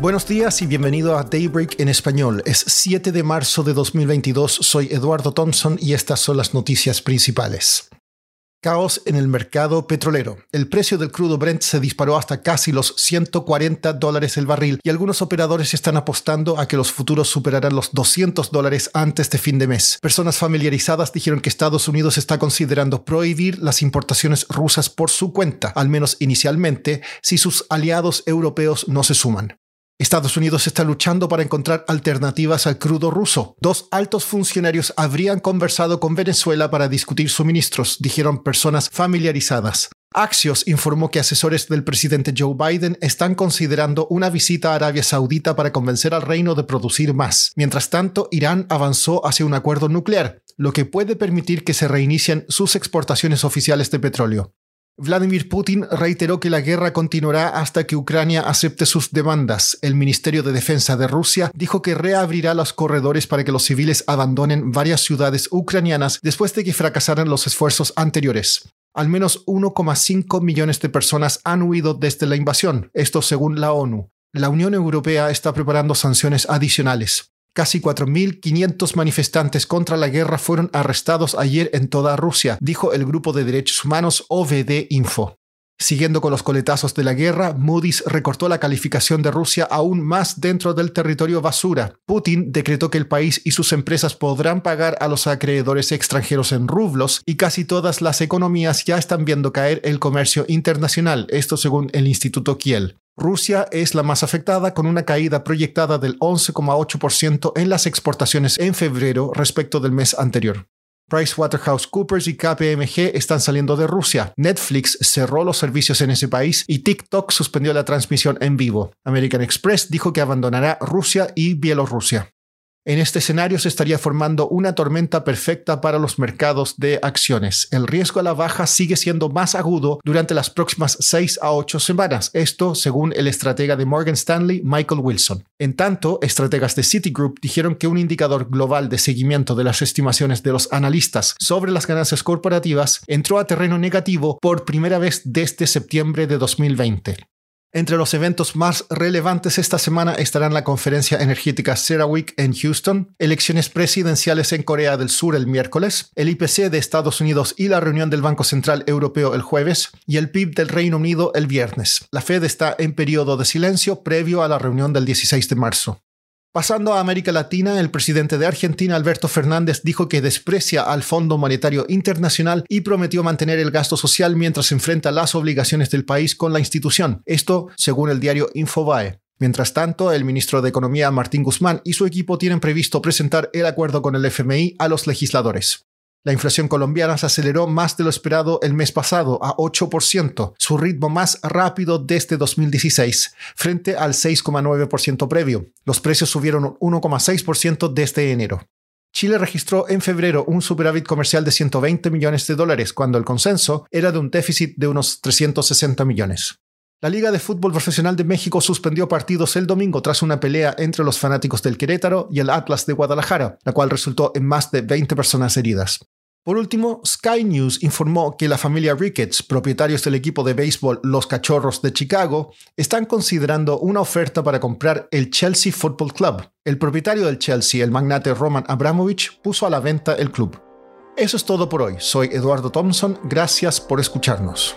Buenos días y bienvenido a Daybreak en español. Es 7 de marzo de 2022, soy Eduardo Thompson y estas son las noticias principales. Caos en el mercado petrolero. El precio del crudo Brent se disparó hasta casi los 140 dólares el barril y algunos operadores están apostando a que los futuros superarán los 200 dólares antes de fin de mes. Personas familiarizadas dijeron que Estados Unidos está considerando prohibir las importaciones rusas por su cuenta, al menos inicialmente, si sus aliados europeos no se suman. Estados Unidos está luchando para encontrar alternativas al crudo ruso. Dos altos funcionarios habrían conversado con Venezuela para discutir suministros, dijeron personas familiarizadas. Axios informó que asesores del presidente Joe Biden están considerando una visita a Arabia Saudita para convencer al reino de producir más. Mientras tanto, Irán avanzó hacia un acuerdo nuclear, lo que puede permitir que se reinicien sus exportaciones oficiales de petróleo. Vladimir Putin reiteró que la guerra continuará hasta que Ucrania acepte sus demandas. El Ministerio de Defensa de Rusia dijo que reabrirá los corredores para que los civiles abandonen varias ciudades ucranianas después de que fracasaran los esfuerzos anteriores. Al menos 1,5 millones de personas han huido desde la invasión, esto según la ONU. La Unión Europea está preparando sanciones adicionales. Casi 4.500 manifestantes contra la guerra fueron arrestados ayer en toda Rusia, dijo el grupo de derechos humanos OVD Info. Siguiendo con los coletazos de la guerra, Moody's recortó la calificación de Rusia aún más dentro del territorio basura. Putin decretó que el país y sus empresas podrán pagar a los acreedores extranjeros en rublos y casi todas las economías ya están viendo caer el comercio internacional, esto según el Instituto Kiel. Rusia es la más afectada con una caída proyectada del 11,8% en las exportaciones en febrero respecto del mes anterior. PricewaterhouseCoopers y KPMG están saliendo de Rusia. Netflix cerró los servicios en ese país y TikTok suspendió la transmisión en vivo. American Express dijo que abandonará Rusia y Bielorrusia. En este escenario se estaría formando una tormenta perfecta para los mercados de acciones. El riesgo a la baja sigue siendo más agudo durante las próximas 6 a 8 semanas, esto según el estratega de Morgan Stanley, Michael Wilson. En tanto, estrategas de Citigroup dijeron que un indicador global de seguimiento de las estimaciones de los analistas sobre las ganancias corporativas entró a terreno negativo por primera vez desde septiembre de 2020. Entre los eventos más relevantes esta semana estarán la conferencia energética CERAWeek en Houston, elecciones presidenciales en Corea del Sur el miércoles, el IPC de Estados Unidos y la reunión del Banco Central Europeo el jueves y el PIB del Reino Unido el viernes. La Fed está en periodo de silencio previo a la reunión del 16 de marzo. Pasando a América Latina, el presidente de Argentina, Alberto Fernández, dijo que desprecia al Fondo Monetario Internacional y prometió mantener el gasto social mientras enfrenta las obligaciones del país con la institución. Esto según el diario Infobae. Mientras tanto, el ministro de Economía Martín Guzmán y su equipo tienen previsto presentar el acuerdo con el FMI a los legisladores. La inflación colombiana se aceleró más de lo esperado el mes pasado, a 8%, su ritmo más rápido desde 2016, frente al 6,9% previo. Los precios subieron 1,6% desde enero. Chile registró en febrero un superávit comercial de 120 millones de dólares, cuando el consenso era de un déficit de unos 360 millones. La Liga de Fútbol Profesional de México suspendió partidos el domingo tras una pelea entre los fanáticos del Querétaro y el Atlas de Guadalajara, la cual resultó en más de 20 personas heridas. Por último, Sky News informó que la familia Ricketts, propietarios del equipo de béisbol Los Cachorros de Chicago, están considerando una oferta para comprar el Chelsea Football Club. El propietario del Chelsea, el magnate Roman Abramovich, puso a la venta el club. Eso es todo por hoy. Soy Eduardo Thompson. Gracias por escucharnos.